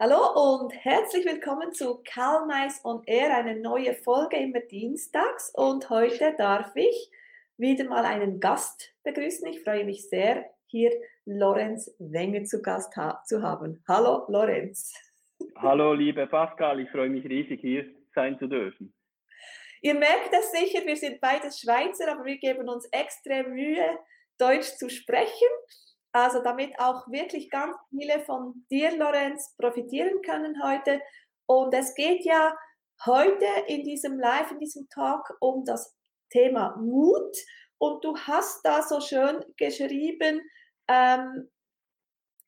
Hallo und herzlich willkommen zu Karl Mais on Air, eine neue Folge immer dienstags. Und heute darf ich wieder mal einen Gast begrüßen. Ich freue mich sehr, hier Lorenz Wenger zu Gast ha zu haben. Hallo Lorenz. Hallo liebe Pascal, ich freue mich riesig, hier sein zu dürfen. Ihr merkt es sicher, wir sind beides Schweizer, aber wir geben uns extrem Mühe, Deutsch zu sprechen. Also damit auch wirklich ganz viele von dir, Lorenz, profitieren können heute. Und es geht ja heute in diesem Live, in diesem Talk um das Thema Mut. Und du hast da so schön geschrieben, ähm,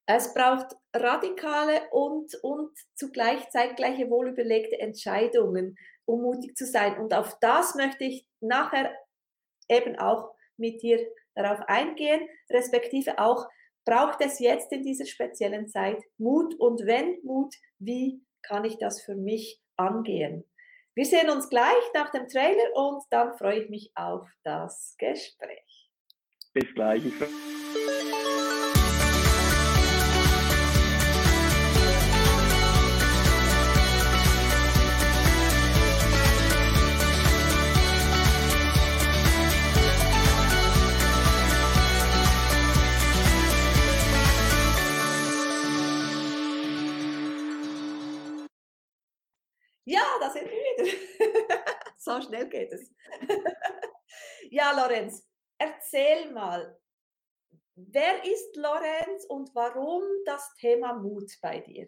es braucht radikale und, und zugleich zeitgleiche wohlüberlegte Entscheidungen, um mutig zu sein. Und auf das möchte ich nachher eben auch mit dir darauf eingehen, respektive auch, braucht es jetzt in dieser speziellen Zeit Mut und wenn Mut, wie kann ich das für mich angehen? Wir sehen uns gleich nach dem Trailer und dann freue ich mich auf das Gespräch. Bis gleich. Da sind wir wieder. so schnell geht es. ja, Lorenz, erzähl mal, wer ist Lorenz und warum das Thema Mut bei dir?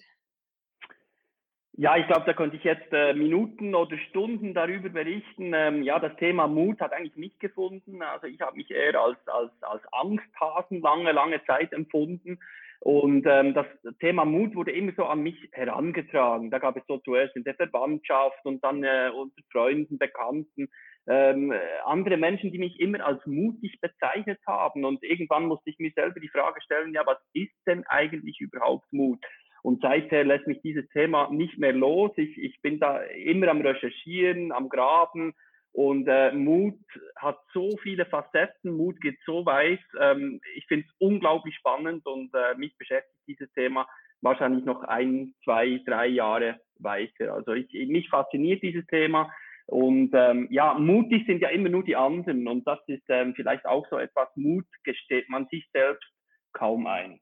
Ja, ich glaube, da könnte ich jetzt äh, Minuten oder Stunden darüber berichten. Ähm, ja, das Thema Mut hat eigentlich mich gefunden. Also ich habe mich eher als, als, als Angsthasen lange, lange Zeit empfunden und ähm, das Thema Mut wurde immer so an mich herangetragen. Da gab es so zuerst in der Verwandtschaft und dann äh, unter Freunden, Bekannten, ähm, andere Menschen, die mich immer als mutig bezeichnet haben. Und irgendwann musste ich mir selber die Frage stellen, ja, was ist denn eigentlich überhaupt Mut? Und seither lässt mich dieses Thema nicht mehr los. Ich, ich bin da immer am Recherchieren, am Graben, und äh, Mut hat so viele Facetten, Mut geht so weit. Ähm, ich finde es unglaublich spannend und äh, mich beschäftigt dieses Thema wahrscheinlich noch ein, zwei, drei Jahre weiter. Also ich, mich fasziniert dieses Thema. Und ähm, ja, mutig sind ja immer nur die anderen. Und das ist ähm, vielleicht auch so etwas, Mut gesteht man sich selbst kaum ein.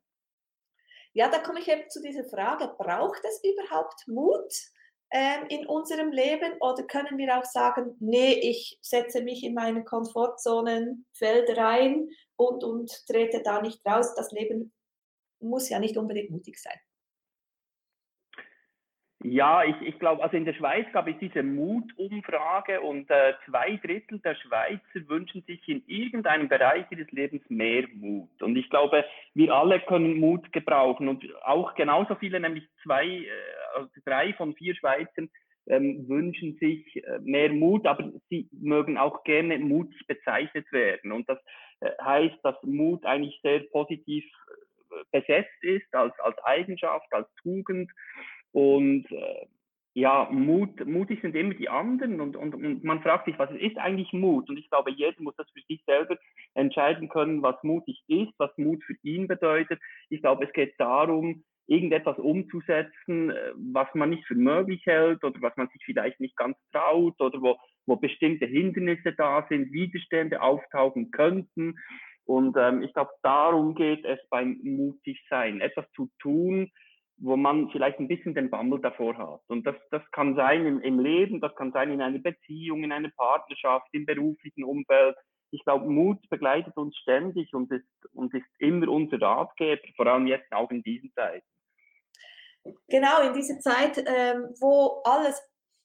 Ja, da komme ich eben zu dieser Frage, braucht es überhaupt Mut? Ähm, in unserem Leben oder können wir auch sagen, nee, ich setze mich in meine Komfortzonenfeld rein und, und trete da nicht raus. Das Leben muss ja nicht unbedingt mutig sein. Ja, ich, ich glaube, also in der Schweiz gab es diese Mutumfrage und äh, zwei Drittel der Schweizer wünschen sich in irgendeinem Bereich ihres Lebens mehr Mut. Und ich glaube, wir alle können Mut gebrauchen und auch genauso viele, nämlich zwei, äh, also drei von vier Schweizern ähm, wünschen sich äh, mehr Mut, aber sie mögen auch gerne mutig bezeichnet werden. Und das äh, heißt, dass Mut eigentlich sehr positiv äh, besetzt ist als, als Eigenschaft, als Tugend. Und äh, ja, Mut, mutig sind immer die anderen und, und, und man fragt sich, was ist eigentlich Mut? Und ich glaube, jeder muss das für sich selber entscheiden können, was mutig ist, was Mut für ihn bedeutet. Ich glaube, es geht darum, irgendetwas umzusetzen, äh, was man nicht für möglich hält oder was man sich vielleicht nicht ganz traut oder wo, wo bestimmte Hindernisse da sind, Widerstände auftauchen könnten. Und ähm, ich glaube, darum geht es beim mutig sein, etwas zu tun, wo man vielleicht ein bisschen den Bammel davor hat. Und das, das kann sein im, im Leben, das kann sein in einer Beziehung, in einer Partnerschaft, im beruflichen Umfeld. Ich glaube, Mut begleitet uns ständig und ist, und ist immer unser Ratgeber, vor allem jetzt auch in diesen Zeiten. Genau, in dieser Zeit, ähm, wo alles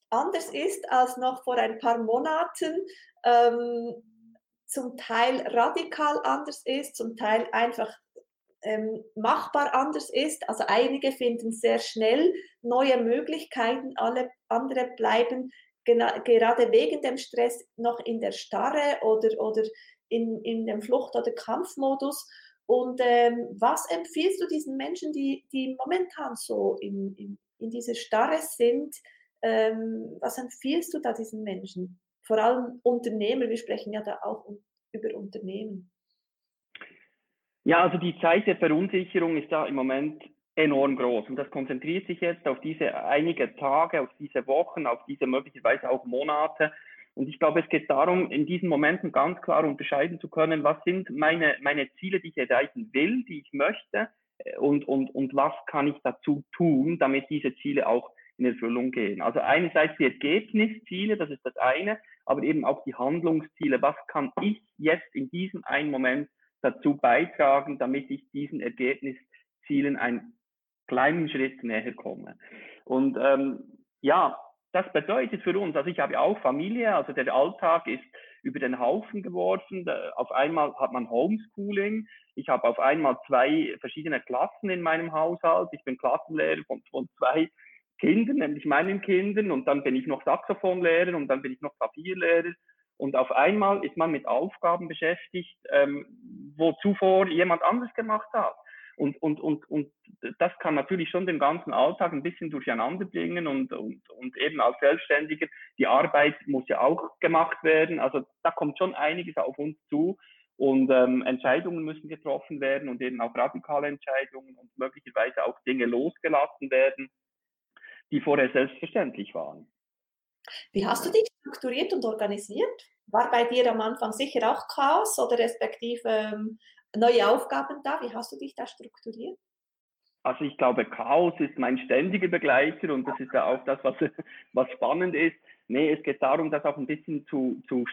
anders ist als noch vor ein paar Monaten, ähm, zum Teil radikal anders ist, zum Teil einfach ähm, machbar anders ist. Also einige finden sehr schnell neue Möglichkeiten, alle andere bleiben gerade wegen dem Stress noch in der Starre oder, oder in, in dem Flucht- oder Kampfmodus. Und ähm, was empfiehlst du diesen Menschen, die, die momentan so in, in, in dieser Starre sind? Ähm, was empfiehlst du da diesen Menschen? Vor allem Unternehmer, wir sprechen ja da auch über Unternehmen. Ja, also die Zeit der Verunsicherung ist da im Moment enorm groß. Und das konzentriert sich jetzt auf diese einige Tage, auf diese Wochen, auf diese möglicherweise auch Monate. Und ich glaube, es geht darum, in diesen Momenten ganz klar unterscheiden zu können, was sind meine, meine Ziele, die ich erreichen will, die ich möchte, äh, und, und, und was kann ich dazu tun, damit diese Ziele auch in Erfüllung gehen. Also einerseits die Ergebnisziele, das ist das eine, aber eben auch die Handlungsziele. Was kann ich jetzt in diesem einen Moment dazu beitragen, damit ich diesen Ergebniszielen einen kleinen Schritt näher komme? Und ähm, ja, das bedeutet für uns, also ich habe auch Familie, also der Alltag ist über den Haufen geworfen. Auf einmal hat man Homeschooling. Ich habe auf einmal zwei verschiedene Klassen in meinem Haushalt. Ich bin Klassenlehrer von, von zwei Kindern, nämlich meinen Kindern. Und dann bin ich noch Saxophonlehrer und dann bin ich noch Klavierlehrer. Und auf einmal ist man mit Aufgaben beschäftigt, ähm, wo zuvor jemand anderes gemacht hat. Und, und, und, und das kann natürlich schon den ganzen Alltag ein bisschen durcheinander bringen und, und, und eben als Selbstständiger, die Arbeit muss ja auch gemacht werden. Also da kommt schon einiges auf uns zu und ähm, Entscheidungen müssen getroffen werden und eben auch radikale Entscheidungen und möglicherweise auch Dinge losgelassen werden, die vorher selbstverständlich waren. Wie hast du dich strukturiert und organisiert? War bei dir am Anfang sicher auch Chaos oder respektive ähm, neue Aufgaben da? Wie hast du dich da strukturiert? Also ich glaube, Chaos ist mein ständiger Begleiter und das ist ja auch das, was, was spannend ist. Nee, es geht darum, das auch ein bisschen zu, zu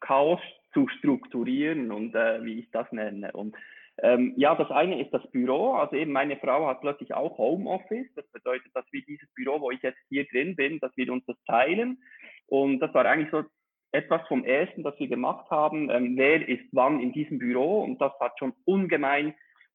Chaos zu strukturieren und äh, wie ich das nenne. Und ähm, ja, das eine ist das Büro. Also eben meine Frau hat plötzlich auch Homeoffice. Das bedeutet, dass wir dieses Büro, wo ich jetzt hier drin bin, dass wir uns das teilen. Und das war eigentlich so etwas vom Ersten, das wir gemacht haben, ähm, wer ist wann in diesem Büro und das hat schon ungemein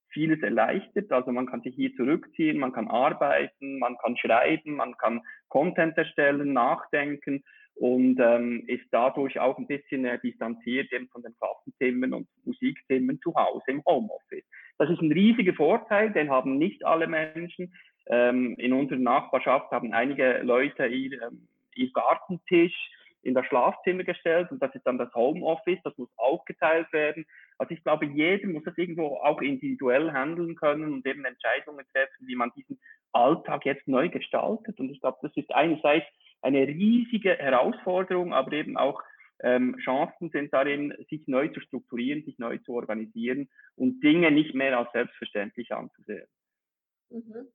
vieles erleichtert. Also man kann sich hier zurückziehen, man kann arbeiten, man kann schreiben, man kann Content erstellen, nachdenken und ähm, ist dadurch auch ein bisschen äh, distanziert eben von den Klassenthemen und Musikthemen zu Hause im Homeoffice. Das ist ein riesiger Vorteil, den haben nicht alle Menschen. Ähm, in unserer Nachbarschaft haben einige Leute ihr, ähm, ihr Gartentisch in das Schlafzimmer gestellt und das ist dann das Homeoffice, das muss auch geteilt werden. Also ich glaube, jeder muss das irgendwo auch individuell handeln können und eben Entscheidungen treffen, wie man diesen Alltag jetzt neu gestaltet. Und ich glaube, das ist einerseits eine riesige Herausforderung, aber eben auch ähm, Chancen sind darin, sich neu zu strukturieren, sich neu zu organisieren und Dinge nicht mehr als selbstverständlich anzusehen. Mhm.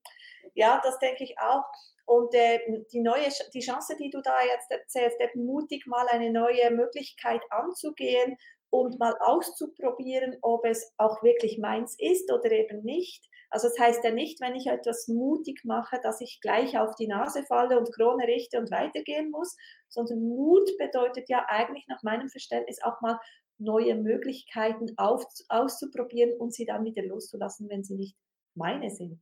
Ja, das denke ich auch. Und äh, die neue, die Chance, die du da jetzt erzählst, eben mutig mal eine neue Möglichkeit anzugehen und mal auszuprobieren, ob es auch wirklich meins ist oder eben nicht. Also das heißt ja nicht, wenn ich etwas mutig mache, dass ich gleich auf die Nase falle und Krone richte und weitergehen muss, sondern Mut bedeutet ja eigentlich nach meinem Verständnis auch mal neue Möglichkeiten auf, auszuprobieren und sie dann wieder loszulassen, wenn sie nicht meine sind.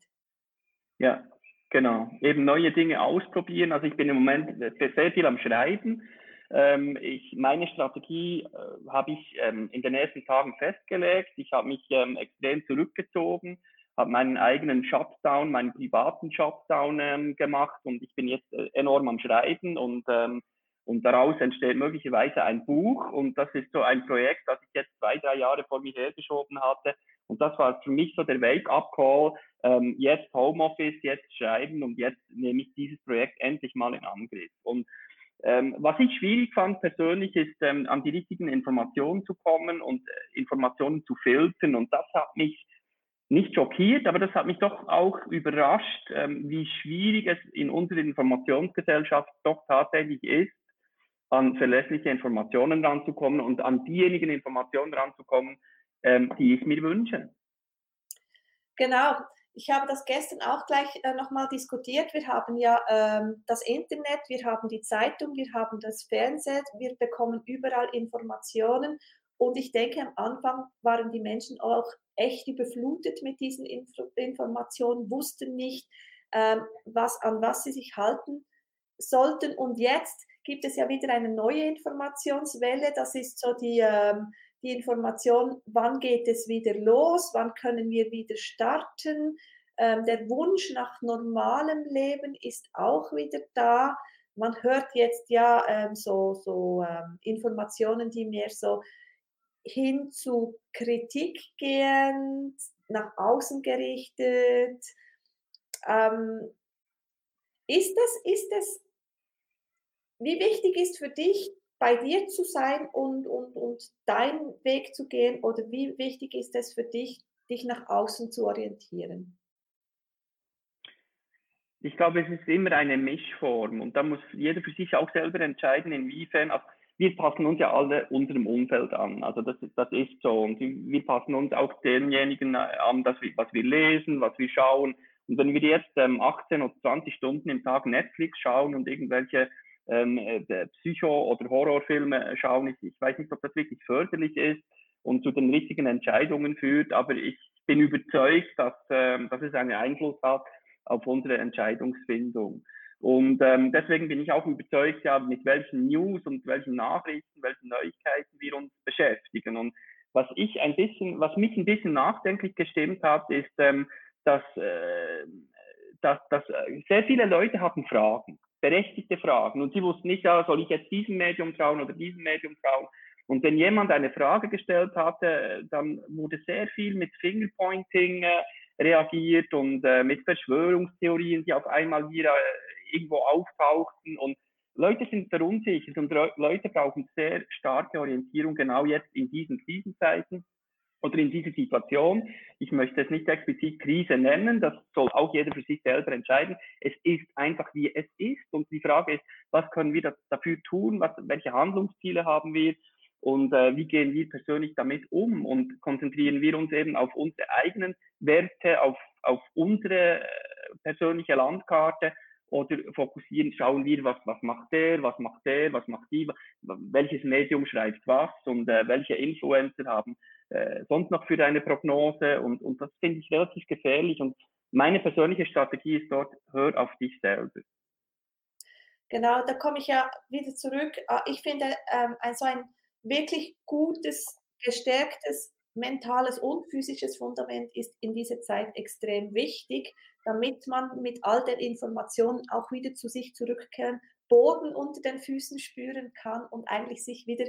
Ja, Genau, eben neue Dinge ausprobieren. Also ich bin im Moment sehr viel am Schreiben. Ähm, ich, meine Strategie äh, habe ich ähm, in den ersten Tagen festgelegt. Ich habe mich ähm, extrem zurückgezogen, habe meinen eigenen Shutdown, meinen privaten Shutdown ähm, gemacht und ich bin jetzt äh, enorm am Schreiben und, ähm, und daraus entsteht möglicherweise ein Buch und das ist so ein Projekt, das ich jetzt zwei, drei Jahre vor mir hergeschoben hatte und das war für mich so der Wake-up-Call, ähm, jetzt Homeoffice, jetzt schreiben und jetzt nehme ich dieses Projekt endlich mal in Angriff. Und ähm, was ich schwierig fand persönlich ist, ähm, an die richtigen Informationen zu kommen und äh, Informationen zu filtern. Und das hat mich nicht schockiert, aber das hat mich doch auch überrascht, ähm, wie schwierig es in unserer Informationsgesellschaft doch tatsächlich ist, an verlässliche Informationen ranzukommen und an diejenigen Informationen ranzukommen, ähm, die ich mir wünsche. Genau. Ich habe das gestern auch gleich äh, nochmal diskutiert. Wir haben ja ähm, das Internet, wir haben die Zeitung, wir haben das Fernsehen, wir bekommen überall Informationen. Und ich denke, am Anfang waren die Menschen auch echt überflutet mit diesen Inf Informationen, wussten nicht, ähm, was, an was sie sich halten sollten. Und jetzt gibt es ja wieder eine neue Informationswelle. Das ist so die, ähm, die Information, wann geht es wieder los, wann können wir wieder starten. Ähm, der Wunsch nach normalem Leben ist auch wieder da. Man hört jetzt ja ähm, so, so ähm, Informationen, die mehr so hin zu Kritik gehen, nach außen gerichtet. Ähm, ist es, ist es, wie wichtig ist für dich, bei dir zu sein und, und, und deinen Weg zu gehen oder wie wichtig ist es für dich, dich nach außen zu orientieren? Ich glaube, es ist immer eine Mischform und da muss jeder für sich auch selber entscheiden, inwiefern, also wir passen uns ja alle unserem Umfeld an. Also das, das ist so. Und wir passen uns auch denjenigen an, dass wir, was wir lesen, was wir schauen. Und wenn wir jetzt ähm, 18 oder 20 Stunden im Tag Netflix schauen und irgendwelche ähm, äh, Psycho- oder Horrorfilme schauen, ich, ich weiß nicht, ob das wirklich förderlich ist und zu den richtigen Entscheidungen führt, aber ich bin überzeugt, dass, ähm, dass es einen Einfluss hat auf unsere Entscheidungsfindung. Und ähm, deswegen bin ich auch überzeugt, ja, mit welchen News und welchen Nachrichten, welchen Neuigkeiten wir uns beschäftigen. Und was ich ein bisschen, was mich ein bisschen nachdenklich gestimmt hat, ist, ähm, dass, äh, dass, dass äh, sehr viele Leute hatten Fragen, berechtigte Fragen. Und sie wussten nicht, ja, soll ich jetzt diesem Medium trauen oder diesem Medium trauen. Und wenn jemand eine Frage gestellt hatte, dann wurde sehr viel mit Fingerpointing äh, reagiert und äh, mit Verschwörungstheorien, die auf einmal wieder äh, irgendwo auftauchten. Und Leute sind verunsichert und Leute brauchen sehr starke Orientierung, genau jetzt in diesen Krisenzeiten oder in dieser Situation. Ich möchte es nicht explizit Krise nennen, das soll auch jeder für sich selber entscheiden. Es ist einfach, wie es ist. Und die Frage ist, was können wir dafür tun? Was, welche Handlungsziele haben wir? und äh, wie gehen wir persönlich damit um und konzentrieren wir uns eben auf unsere eigenen Werte, auf, auf unsere äh, persönliche Landkarte oder fokussieren, schauen wir, was, was macht der, was macht der, was macht die, welches Medium schreibt was und äh, welche Influencer haben äh, sonst noch für eine Prognose und, und das finde ich relativ gefährlich und meine persönliche Strategie ist dort, hör auf dich selber. Genau, da komme ich ja wieder zurück. Ah, ich finde, ähm, so ein wirklich gutes, gestärktes mentales und physisches Fundament ist in dieser Zeit extrem wichtig, damit man mit all den Informationen auch wieder zu sich zurückkehren, Boden unter den Füßen spüren kann und eigentlich sich wieder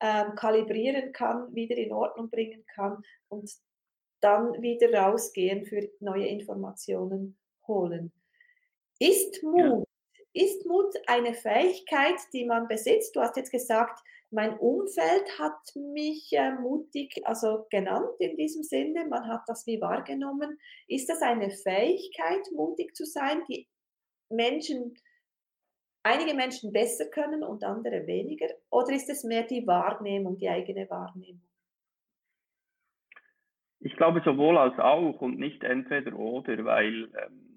ähm, kalibrieren kann, wieder in Ordnung bringen kann und dann wieder rausgehen für neue Informationen holen. Ist Mut, ja. ist Mut eine Fähigkeit, die man besitzt? Du hast jetzt gesagt, mein Umfeld hat mich äh, mutig, also genannt in diesem Sinne. Man hat das wie wahrgenommen. Ist das eine Fähigkeit, mutig zu sein, die Menschen, einige Menschen besser können und andere weniger? Oder ist es mehr die Wahrnehmung, die eigene Wahrnehmung? Ich glaube sowohl als auch und nicht entweder oder, weil ähm,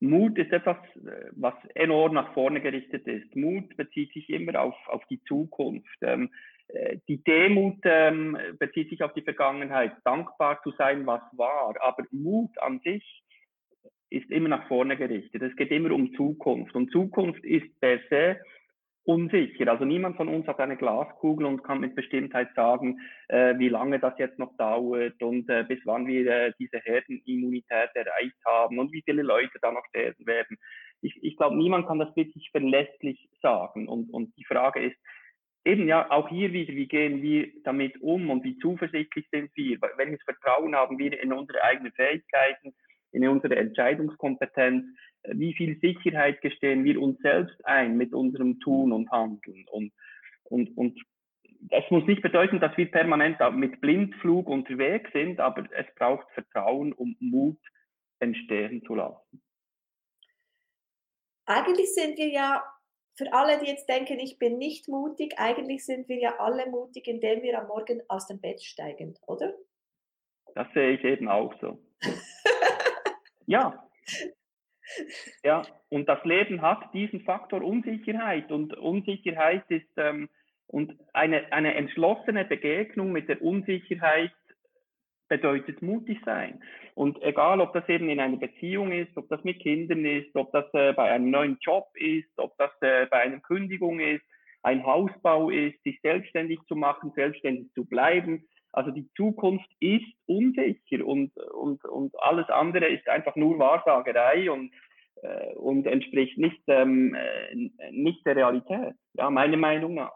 Mut ist etwas, äh, was enorm nach vorne gerichtet ist. Mut bezieht sich immer auf, auf die Zukunft. Ähm, äh, die Demut ähm, bezieht sich auf die Vergangenheit, dankbar zu sein, was war. Aber Mut an sich ist immer nach vorne gerichtet. Es geht immer um Zukunft. Und Zukunft ist per se unsicher. Also niemand von uns hat eine Glaskugel und kann mit Bestimmtheit sagen, äh, wie lange das jetzt noch dauert und äh, bis wann wir äh, diese Herdenimmunität erreicht haben und wie viele Leute da noch sterben werden. Ich, ich glaube, niemand kann das wirklich verlässlich sagen. Und, und die Frage ist, eben ja auch hier wieder, wie gehen wir damit um und wie zuversichtlich sind wir? Welches Vertrauen haben wir in unsere eigenen Fähigkeiten, in unsere Entscheidungskompetenz? wie viel Sicherheit gestehen wir uns selbst ein mit unserem Tun und Handeln. Und, und, und das muss nicht bedeuten, dass wir permanent mit Blindflug unterwegs sind, aber es braucht Vertrauen, um Mut entstehen zu lassen. Eigentlich sind wir ja, für alle, die jetzt denken, ich bin nicht mutig, eigentlich sind wir ja alle mutig, indem wir am Morgen aus dem Bett steigen, oder? Das sehe ich eben auch so. ja, ja, und das Leben hat diesen Faktor Unsicherheit und Unsicherheit ist ähm, und eine, eine entschlossene Begegnung mit der Unsicherheit bedeutet mutig sein. Und egal, ob das eben in einer Beziehung ist, ob das mit Kindern ist, ob das äh, bei einem neuen Job ist, ob das äh, bei einer Kündigung ist, ein Hausbau ist, sich selbstständig zu machen, selbstständig zu bleiben. Also die Zukunft ist unsicher und, und, und alles andere ist einfach nur Wahrsagerei und, äh, und entspricht nicht, ähm, äh, nicht der Realität, ja, meiner Meinung nach.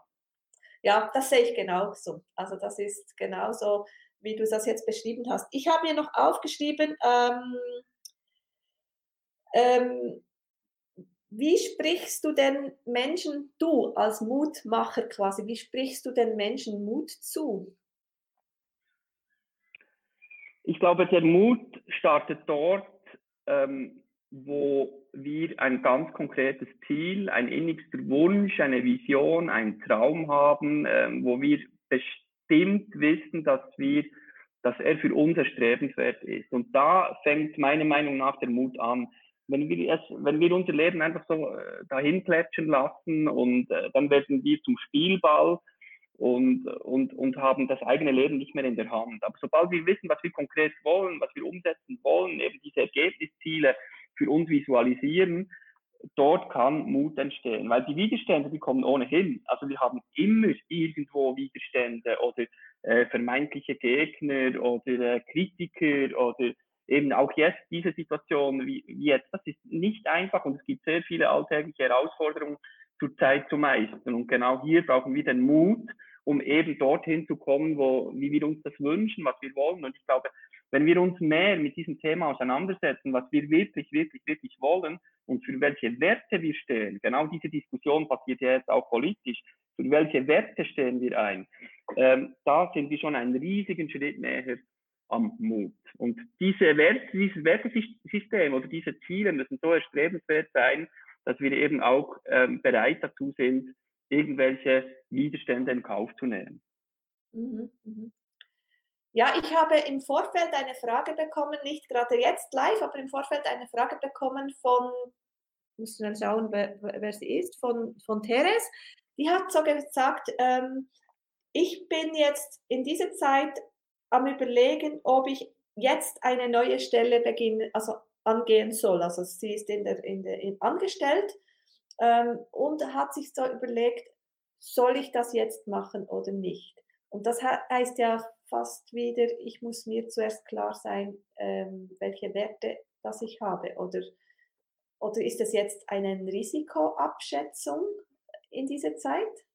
Ja, das sehe ich genauso. Also das ist genauso, wie du das jetzt beschrieben hast. Ich habe mir noch aufgeschrieben, ähm, Ähm, wie sprichst du den Menschen, du als Mutmacher quasi, wie sprichst du den Menschen Mut zu? Ich glaube, der Mut startet dort, ähm, wo wir ein ganz konkretes Ziel, ein innigster Wunsch, eine Vision, einen Traum haben, ähm, wo wir bestimmt wissen, dass wir, dass er für uns erstrebenswert ist. Und da fängt meiner Meinung nach der Mut an wenn wir, es, wenn wir unser Leben einfach so äh, dahin plätschern lassen und äh, dann werden wir zum Spielball und, und, und haben das eigene Leben nicht mehr in der Hand. Aber sobald wir wissen, was wir konkret wollen, was wir umsetzen wollen, eben diese Ergebnisziele für uns visualisieren, dort kann Mut entstehen, weil die Widerstände, die kommen ohnehin. Also wir haben immer irgendwo Widerstände oder äh, vermeintliche Gegner oder äh, Kritiker oder eben auch jetzt diese Situation wie, wie jetzt, das ist nicht einfach und es gibt sehr viele alltägliche Herausforderungen zurzeit zu meistern. Und genau hier brauchen wir den Mut, um eben dorthin zu kommen, wo, wie wir uns das wünschen, was wir wollen. Und ich glaube, wenn wir uns mehr mit diesem Thema auseinandersetzen, was wir wirklich, wirklich, wirklich wollen und für welche Werte wir stehen, genau diese Diskussion passiert ja jetzt auch politisch, für welche Werte stehen wir ein, ähm, da sind wir schon einen riesigen Schritt näher am Mut. Und diese Werte, dieses Wertesystem oder diese Ziele müssen so erstrebenswert sein, dass wir eben auch ähm, bereit dazu sind, irgendwelche Widerstände in Kauf zu nehmen. Mhm, mhm. Ja, ich habe im Vorfeld eine Frage bekommen, nicht gerade jetzt live, aber im Vorfeld eine Frage bekommen von, muss man schauen, wer, wer, sie ist, von, von Therese. Die hat so gesagt, ähm, ich bin jetzt in dieser Zeit am Überlegen, ob ich jetzt eine neue Stelle beginnen, also angehen soll. Also sie ist in der, in der, in, angestellt ähm, und hat sich so überlegt, soll ich das jetzt machen oder nicht? Und das heißt ja fast wieder, ich muss mir zuerst klar sein, ähm, welche Werte das ich habe. Oder, oder ist das jetzt eine Risikoabschätzung in dieser Zeit?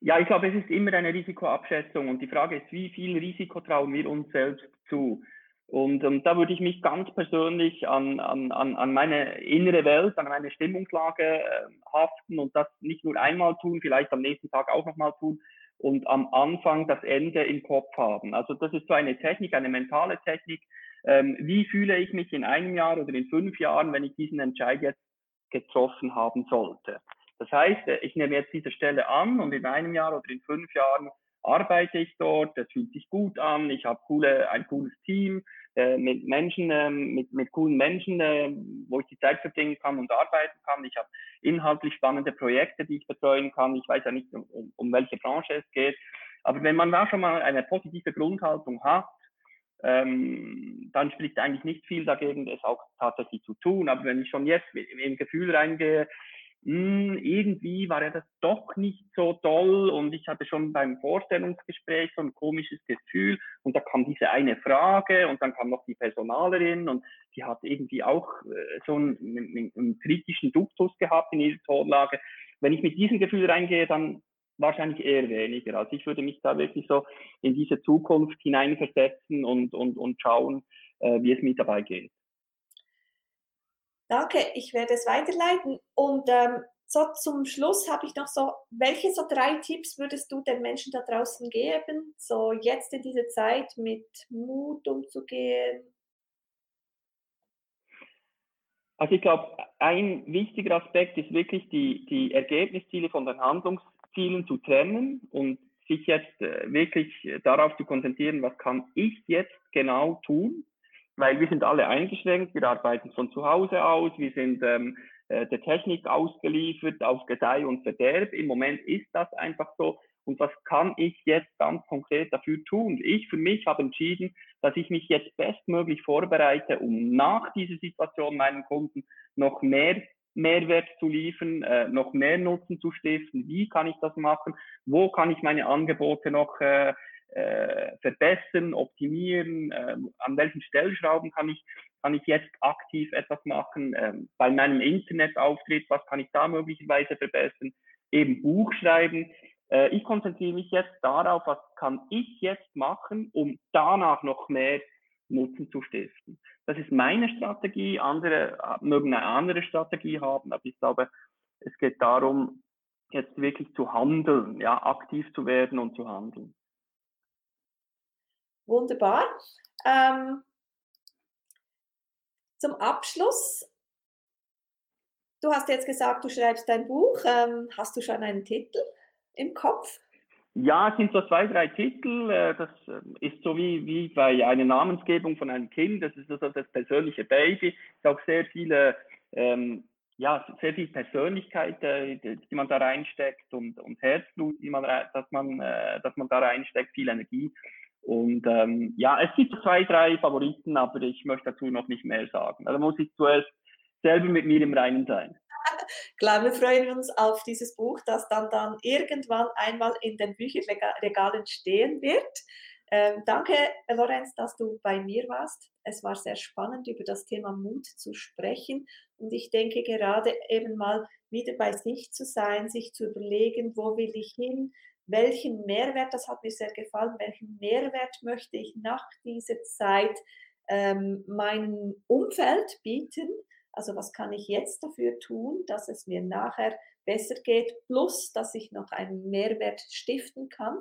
Ja, ich glaube, es ist immer eine Risikoabschätzung und die Frage ist, wie viel Risiko trauen wir uns selbst zu? Und, und da würde ich mich ganz persönlich an, an, an meine innere Welt, an meine Stimmungslage äh, haften und das nicht nur einmal tun, vielleicht am nächsten Tag auch nochmal tun und am Anfang das Ende im Kopf haben. Also das ist so eine Technik, eine mentale Technik. Ähm, wie fühle ich mich in einem Jahr oder in fünf Jahren, wenn ich diesen Entscheid jetzt getroffen haben sollte? Das heißt, äh, ich nehme jetzt diese Stelle an und in einem Jahr oder in fünf Jahren arbeite ich dort, es fühlt sich gut an, ich habe coole, ein cooles Team äh, mit Menschen, äh, mit, mit coolen Menschen, äh, wo ich die Zeit verbringen kann und arbeiten kann. Ich habe inhaltlich spannende Projekte, die ich betreuen kann. Ich weiß ja nicht, um, um welche Branche es geht. Aber wenn man da schon mal eine positive Grundhaltung hat, ähm, dann spricht eigentlich nicht viel dagegen, es auch tatsächlich zu tun. Aber wenn ich schon jetzt im Gefühl reingehe, hm, irgendwie war ja das doch nicht so toll und ich hatte schon beim Vorstellungsgespräch so ein komisches Gefühl und da kam diese eine Frage und dann kam noch die Personalerin und die hat irgendwie auch äh, so einen, einen, einen kritischen Duktus gehabt in ihrer Tonlage. Wenn ich mit diesem Gefühl reingehe, dann wahrscheinlich eher weniger. Also ich würde mich da wirklich so in diese Zukunft hineinversetzen und, und, und schauen, äh, wie es mir dabei geht. Danke, ich werde es weiterleiten. Und ähm, so zum Schluss habe ich noch so, welche so drei Tipps würdest du den Menschen da draußen geben, so jetzt in dieser Zeit mit Mut umzugehen? Also ich glaube, ein wichtiger Aspekt ist wirklich die, die Ergebnisziele von den Handlungszielen zu trennen und sich jetzt äh, wirklich darauf zu konzentrieren, was kann ich jetzt genau tun weil wir sind alle eingeschränkt, wir arbeiten von zu Hause aus, wir sind ähm, äh, der Technik ausgeliefert auf Gedeih und Verderb. Im Moment ist das einfach so. Und was kann ich jetzt ganz konkret dafür tun? Ich für mich habe entschieden, dass ich mich jetzt bestmöglich vorbereite, um nach dieser Situation meinen Kunden noch mehr Mehrwert zu liefern, äh, noch mehr Nutzen zu stiften. Wie kann ich das machen? Wo kann ich meine Angebote noch äh, äh, verbessern, optimieren, äh, an welchen Stellschrauben kann ich, kann ich jetzt aktiv etwas machen, ähm, bei meinem Internetauftritt, was kann ich da möglicherweise verbessern, eben Buch schreiben. Äh, ich konzentriere mich jetzt darauf, was kann ich jetzt machen, um danach noch mehr Nutzen zu stiften. Das ist meine Strategie. Andere mögen eine andere Strategie haben, aber ich glaube, es geht darum, jetzt wirklich zu handeln, ja, aktiv zu werden und zu handeln. Wunderbar. Ähm, zum Abschluss, du hast jetzt gesagt, du schreibst dein Buch. Ähm, hast du schon einen Titel im Kopf? Ja, es sind so zwei, drei Titel. Äh, das äh, ist so wie, wie bei einer Namensgebung von einem Kind. Das ist so das persönliche Baby. Es ist auch sehr viele, ähm, ja, sehr viel Persönlichkeit, äh, die man da reinsteckt und, und Herzblut, die man, dass man, äh, dass man da reinsteckt, viel Energie. Und ähm, ja, es gibt zwei, drei Favoriten, aber ich möchte dazu noch nicht mehr sagen. Also muss ich zuerst selber mit mir im Reinen sein. Klar, wir freuen uns auf dieses Buch, das dann, dann irgendwann einmal in den Bücherregalen stehen wird. Ähm, danke, Lorenz, dass du bei mir warst. Es war sehr spannend, über das Thema Mut zu sprechen. Und ich denke gerade eben mal wieder bei sich zu sein, sich zu überlegen, wo will ich hin, welchen Mehrwert, das hat mir sehr gefallen, welchen Mehrwert möchte ich nach dieser Zeit ähm, meinem Umfeld bieten. Also was kann ich jetzt dafür tun, dass es mir nachher besser geht, plus dass ich noch einen Mehrwert stiften kann.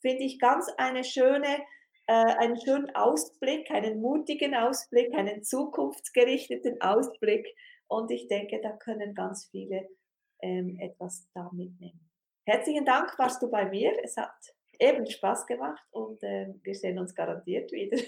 Finde ich ganz eine schöne, äh, einen schönen Ausblick, einen mutigen Ausblick, einen zukunftsgerichteten Ausblick. Und ich denke, da können ganz viele ähm, etwas da mitnehmen. Herzlichen Dank, warst du bei mir. Es hat eben Spaß gemacht und äh, wir sehen uns garantiert wieder.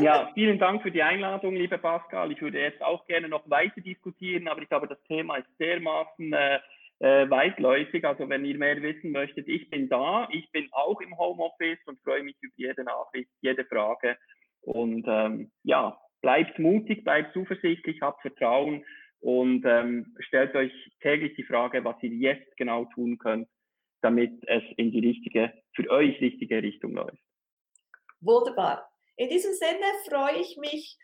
Ja, vielen Dank für die Einladung, liebe Pascal. Ich würde jetzt auch gerne noch weiter diskutieren, aber ich glaube, das Thema ist dermaßen äh, äh, weitläufig. Also wenn ihr mehr wissen möchtet, ich bin da. Ich bin auch im Homeoffice und freue mich über jede Nachricht, jede Frage. Und ähm, ja, bleibt mutig, bleibt zuversichtlich, habt Vertrauen und ähm, stellt euch täglich die Frage, was ihr jetzt genau tun könnt, damit es in die richtige, für euch richtige Richtung läuft. Wunderbar. In diesem Sinne freue ich mich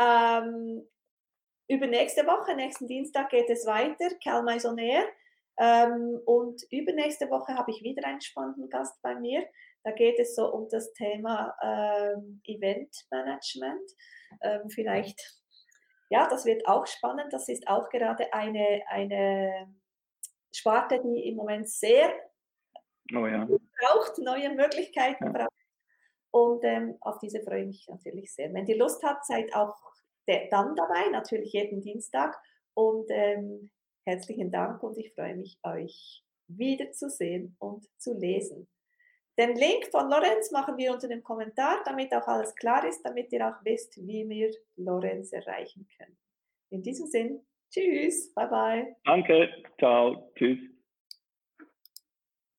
ähm, über nächste Woche, nächsten Dienstag geht es weiter, Cal on Air. Ähm, und übernächste Woche habe ich wieder einen spannenden Gast bei mir. Da geht es so um das Thema ähm, Eventmanagement. Ähm, vielleicht, ja, das wird auch spannend. Das ist auch gerade eine, eine Sparte, die im Moment sehr oh ja. braucht, neue Möglichkeiten ja. braucht. Und ähm, auf diese freue ich mich natürlich sehr. Wenn ihr Lust habt, seid auch dann dabei, natürlich jeden Dienstag. Und ähm, herzlichen Dank und ich freue mich, euch wiederzusehen und zu lesen. Den Link von Lorenz machen wir unter dem Kommentar, damit auch alles klar ist, damit ihr auch wisst, wie wir Lorenz erreichen können. In diesem Sinn, tschüss, bye bye. Danke, ciao, tschüss.